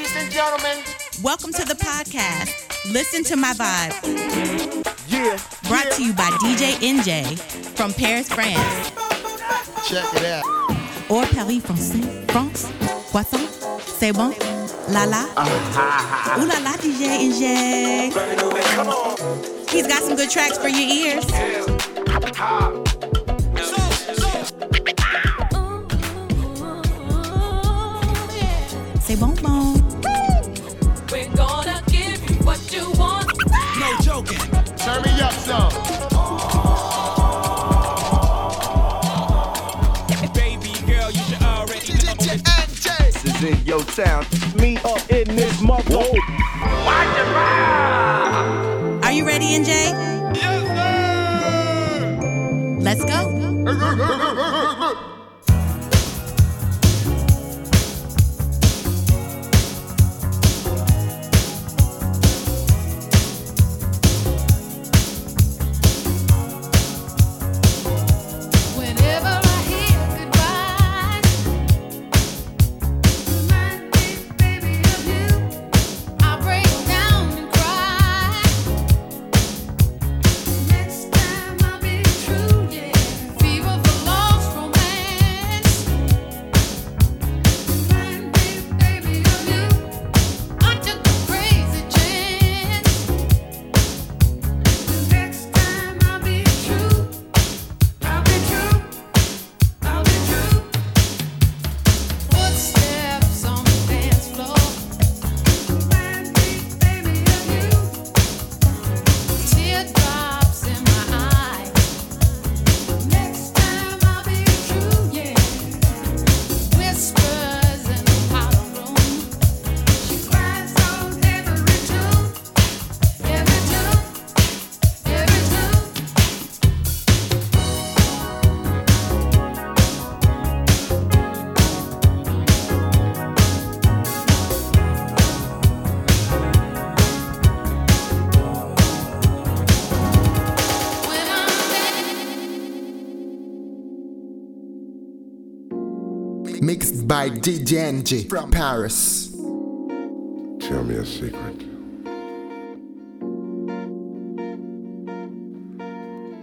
Ladies and gentlemen, Welcome to the podcast. Listen to my vibe. yeah, Brought to you by DJ Enjay from Paris, France. check it out. Or Paris, Français. France. Croissant. C'est bon. La la. Ah. Ooh la la, DJ Enjay. He's got some good tracks for your ears. C'est This is in your town. Me up in this mother. Are you ready, Enjay? By DJ Enjay from Paris. Tell me a secret.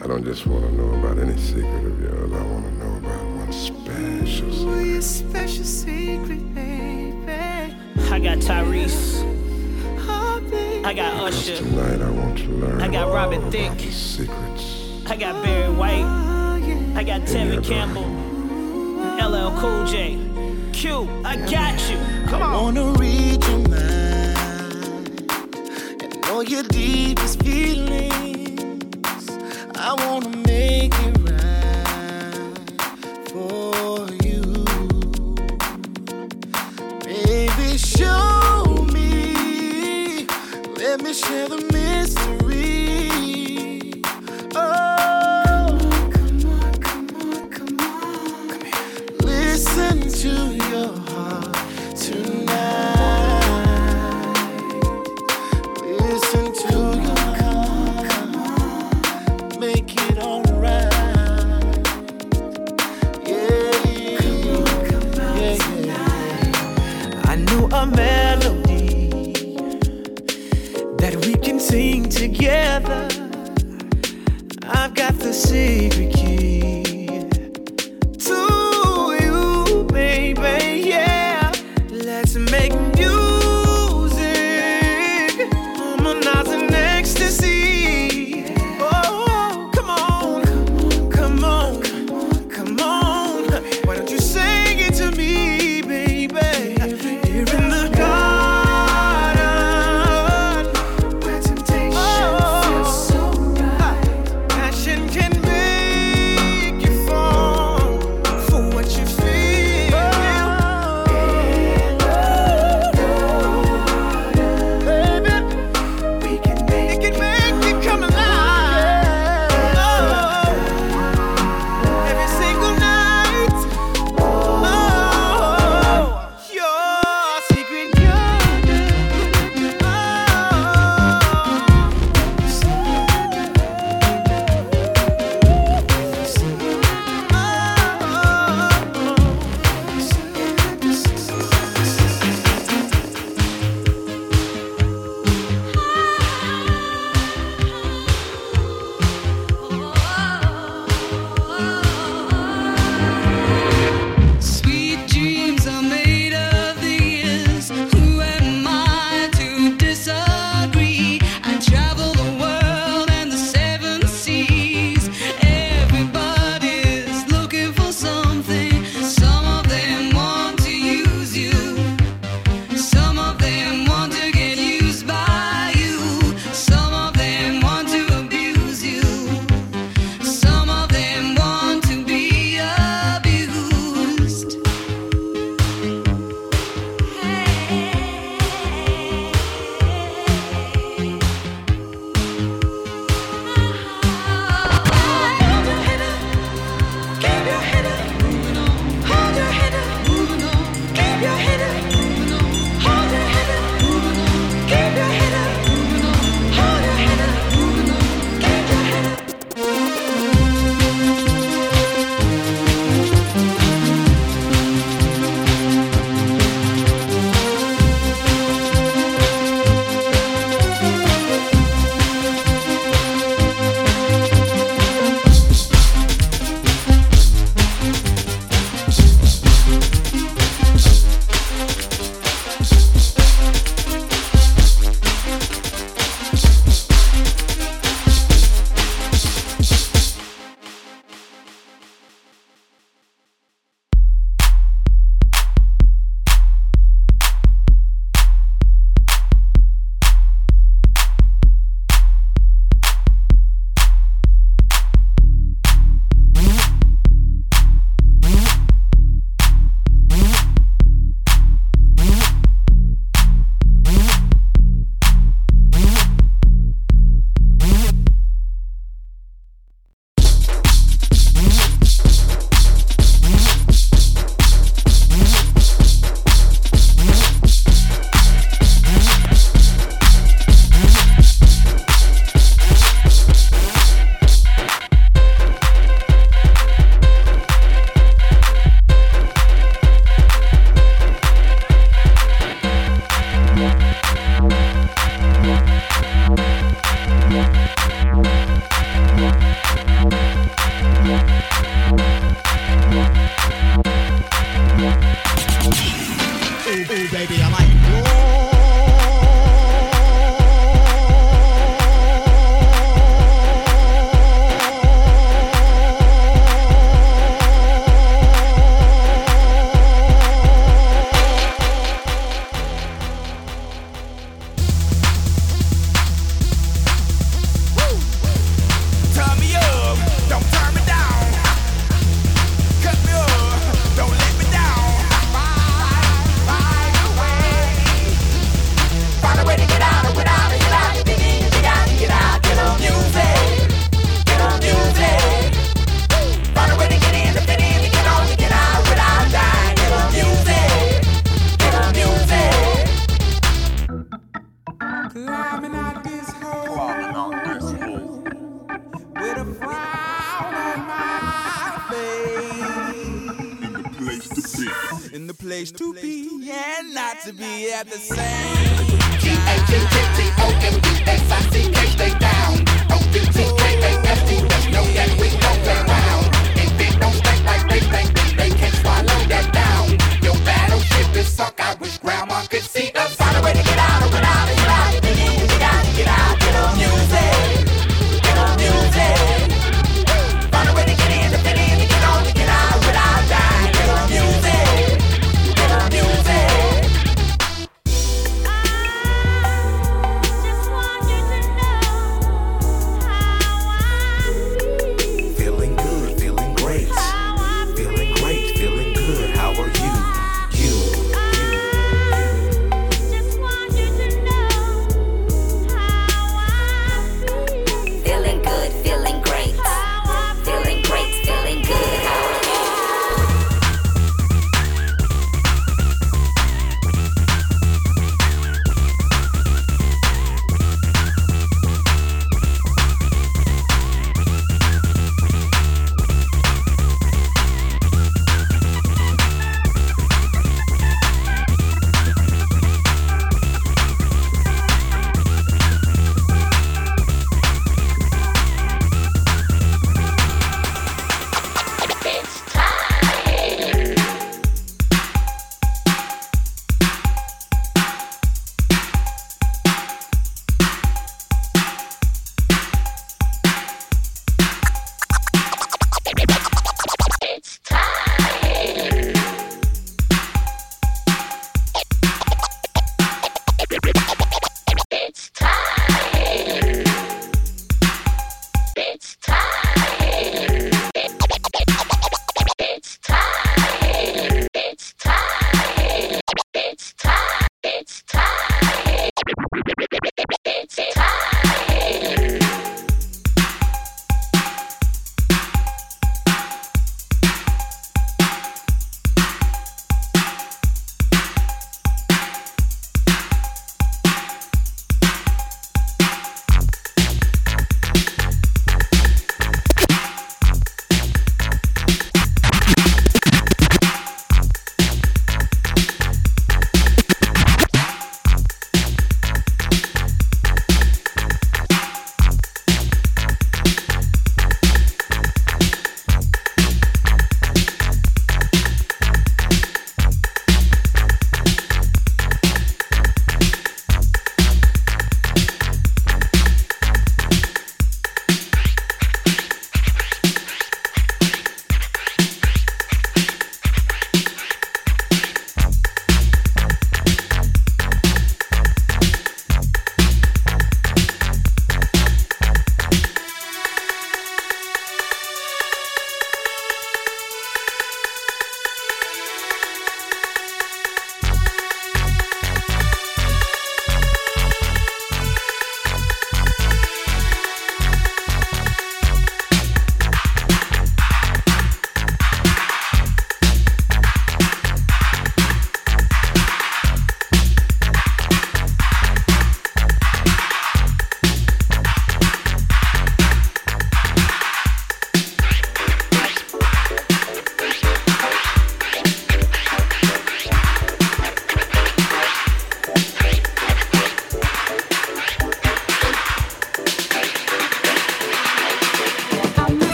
I don't just want to know about any secret of yours. I want to know about one special secret. special secret, baby. I got Tyrese. Oh, baby. I got Usher. Tonight I want to learn I got Robin all Thicke. secrets. I got Barry White. Oh, yeah. I got Tevin Campbell. LL Cool J. I got you. Come on. I wanna read your mind and know your deepest feelings. I wanna make it right for you. Baby, show me. Let me share the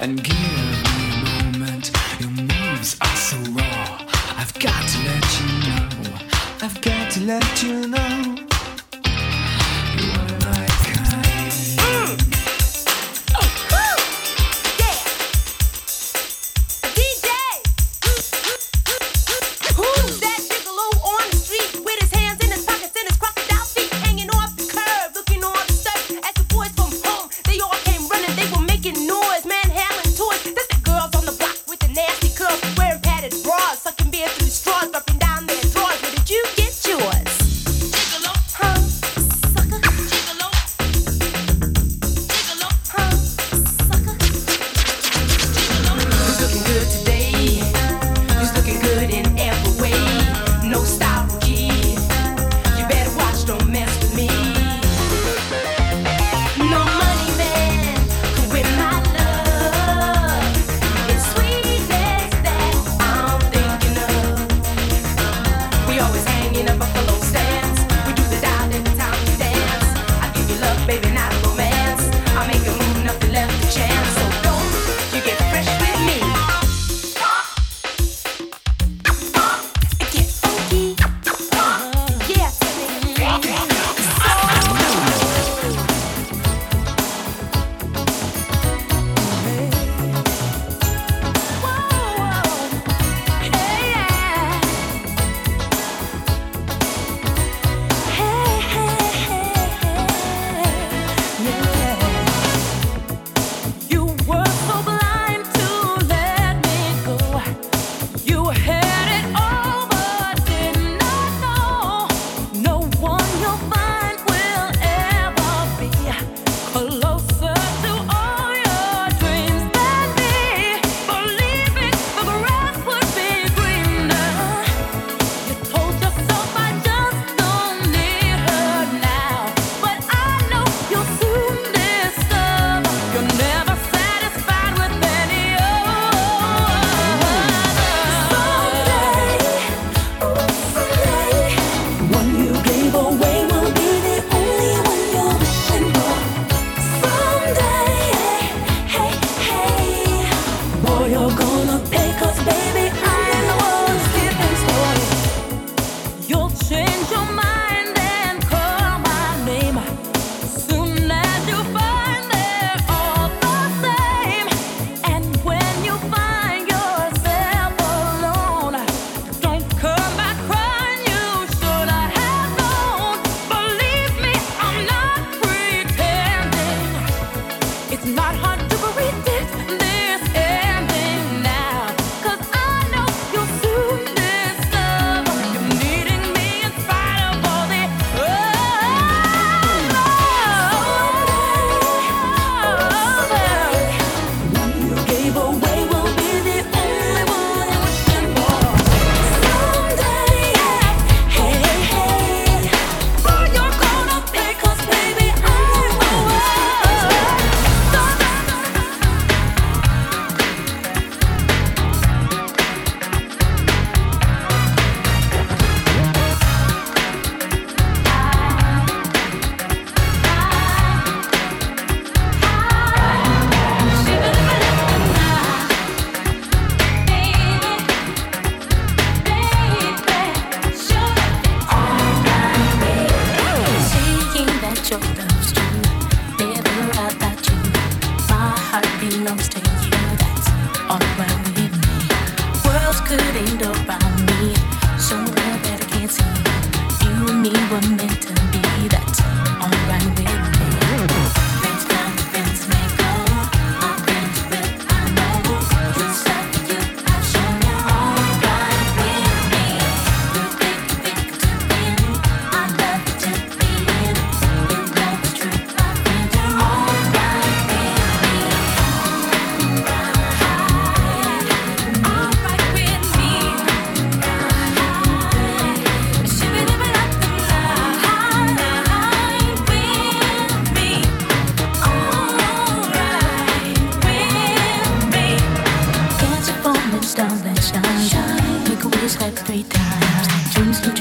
and give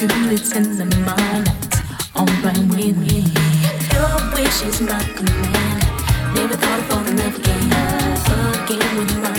tulips in the moonlight, with me. Your wish is my command. Never thought of falling in love again, again with my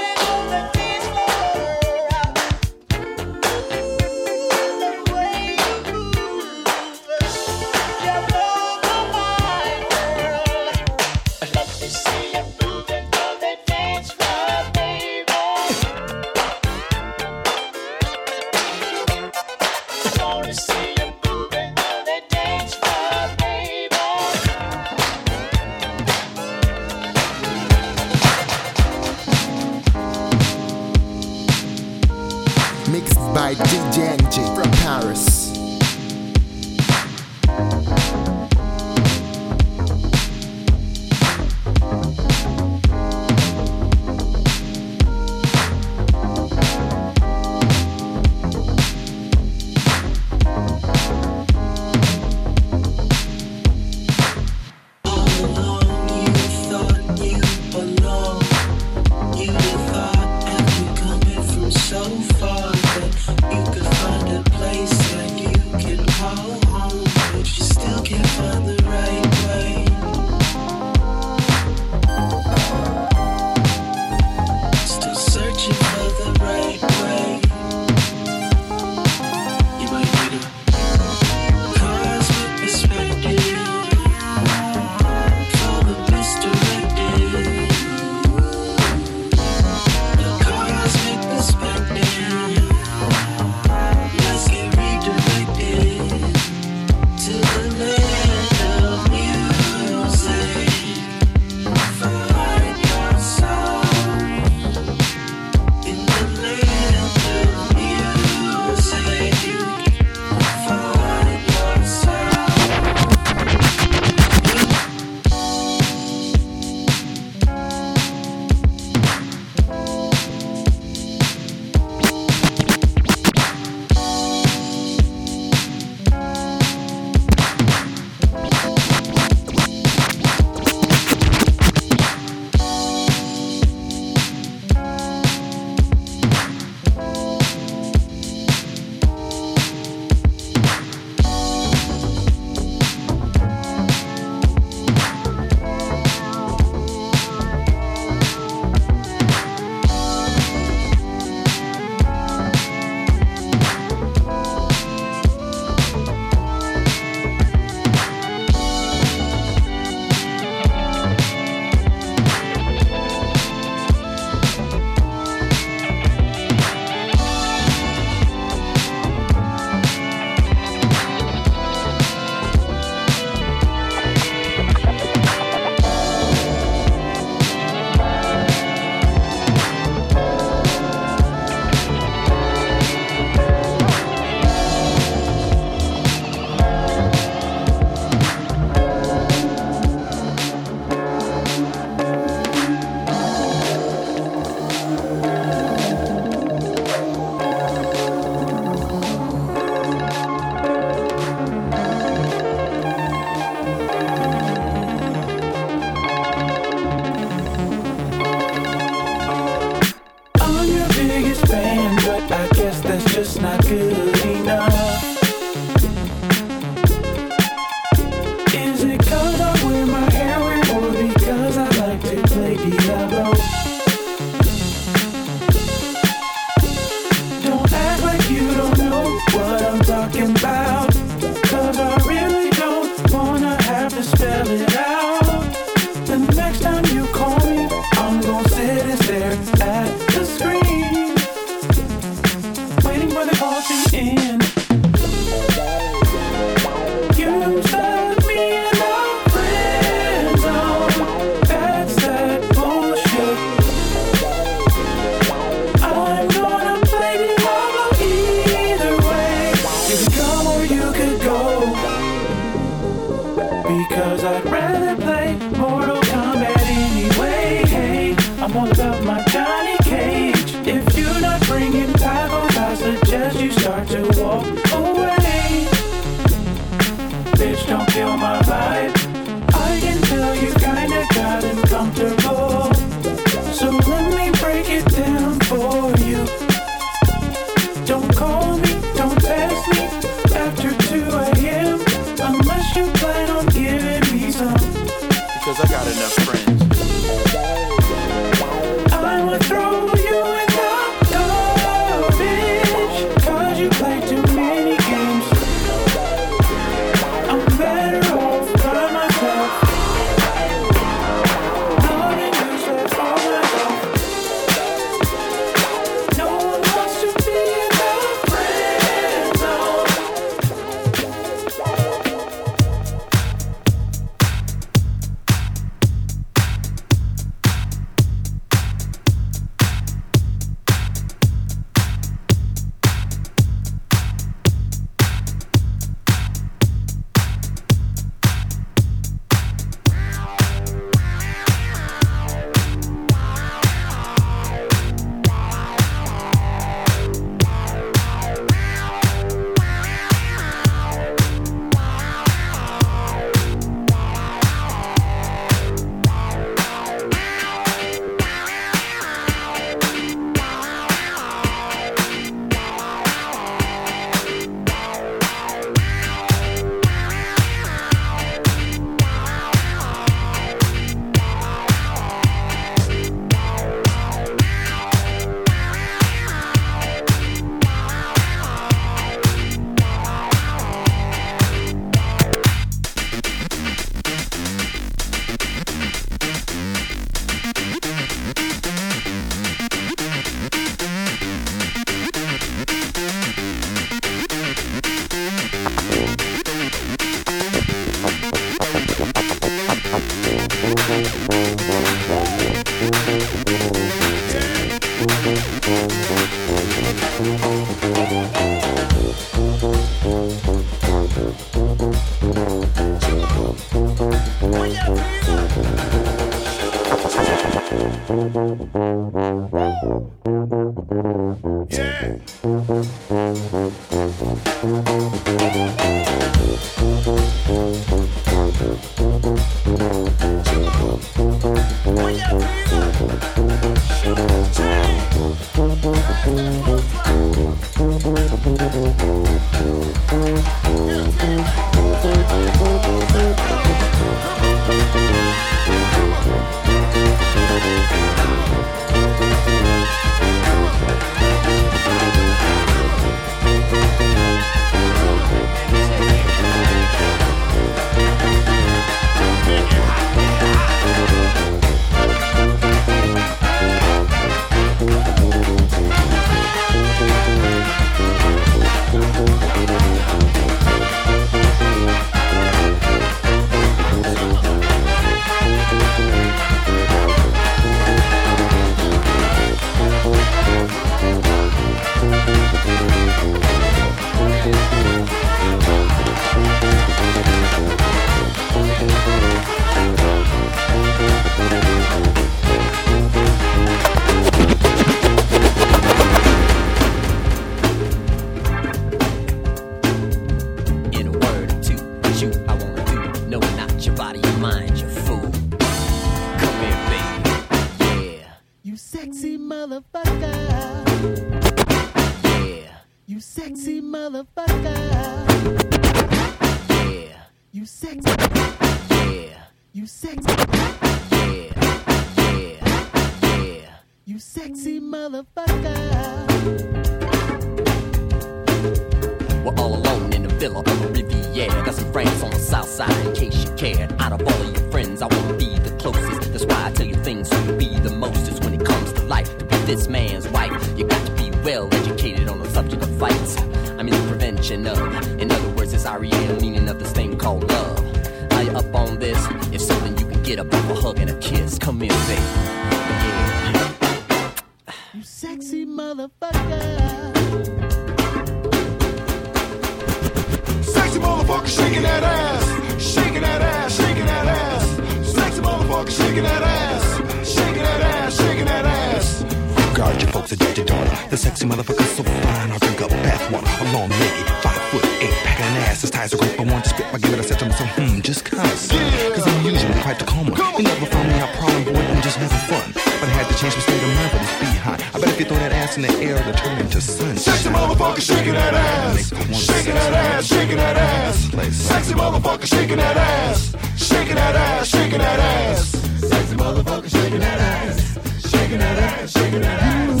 If you throw that ass in the air, it'll turn into sun. Sexy motherfucker shaking that ass. Shaking that ass, shaking that ass. Sexy motherfucker shaking that ass. Shaking that ass, shaking that ass. Sexy motherfucker shaking that ass. Shaking that ass, shaking that ass.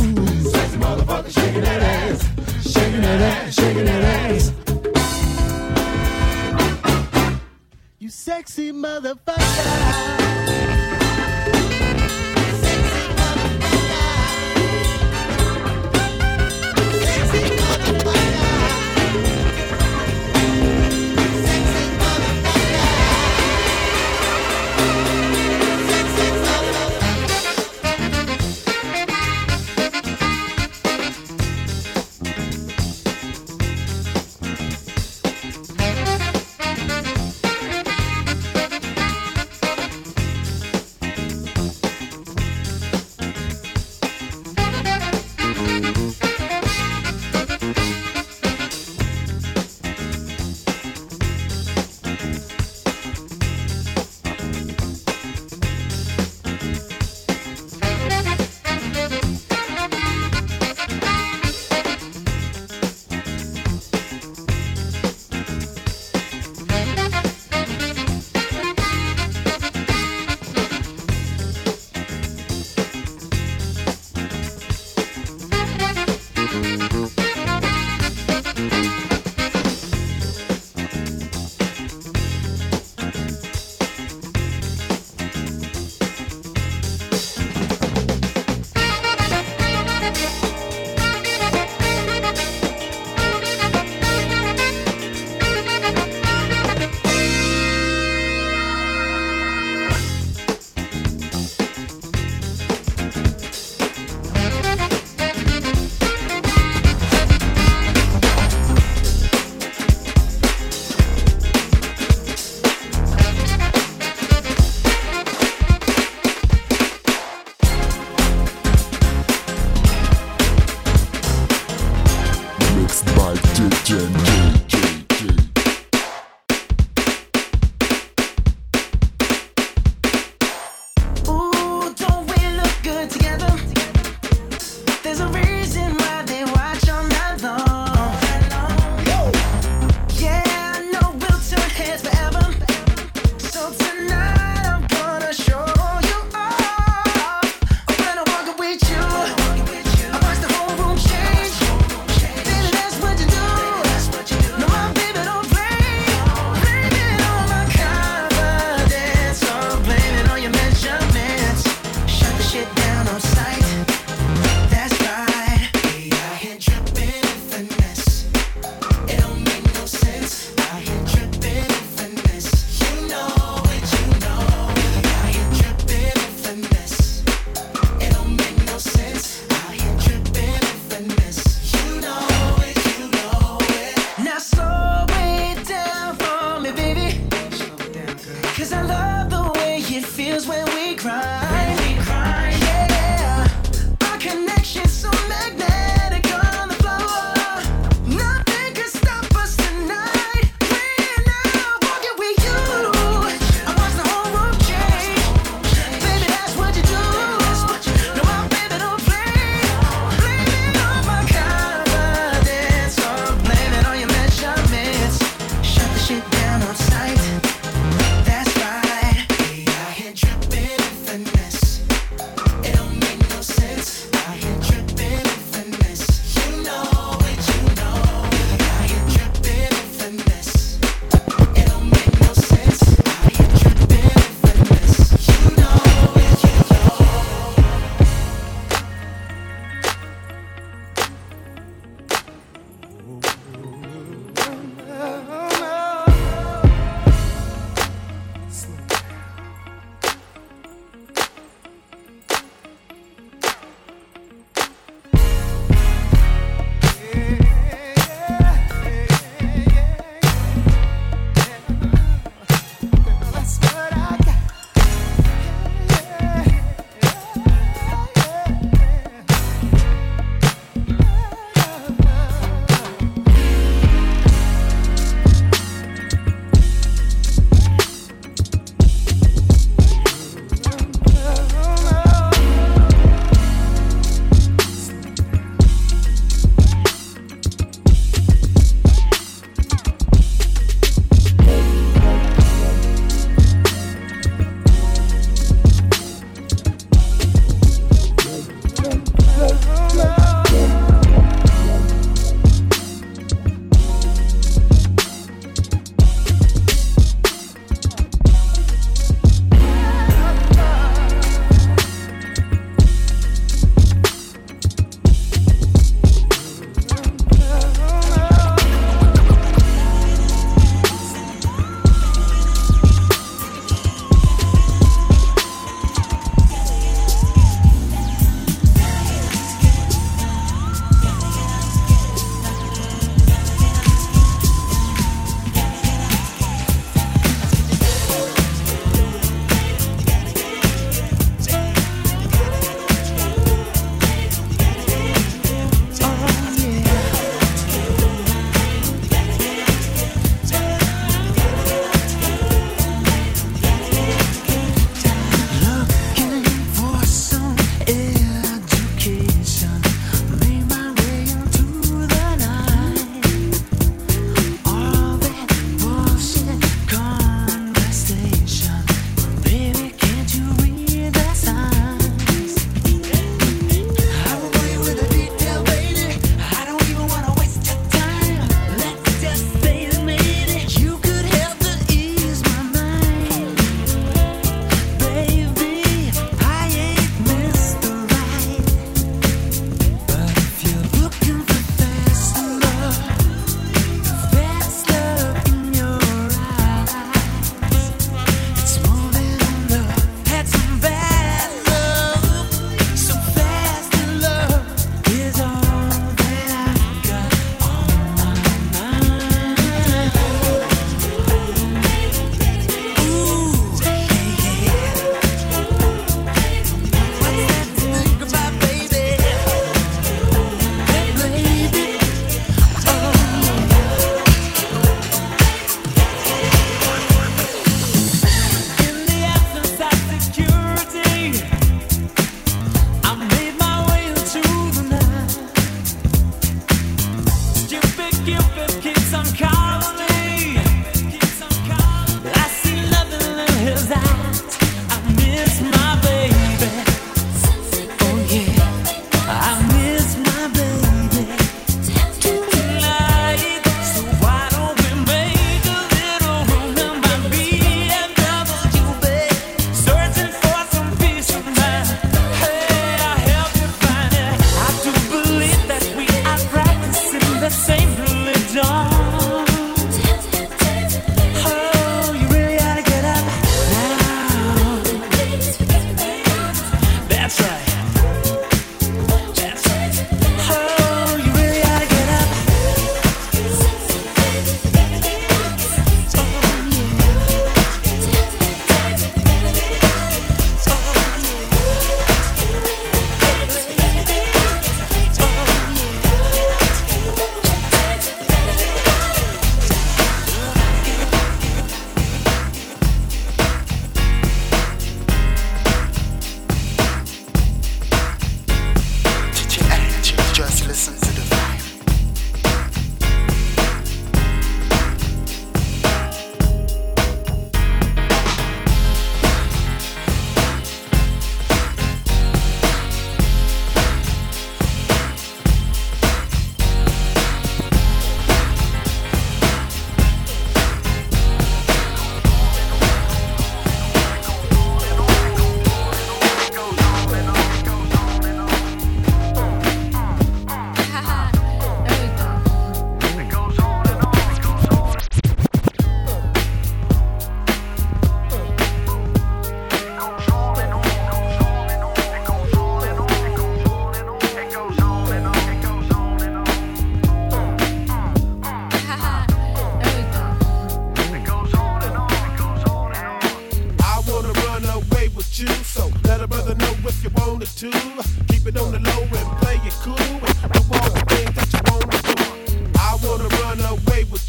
Sexy motherfucker shaking that ass. Shaking that ass, shaking that ass. You sexy motherfucker.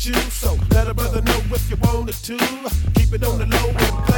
So let a brother know if you wanted to. Keep it on the low and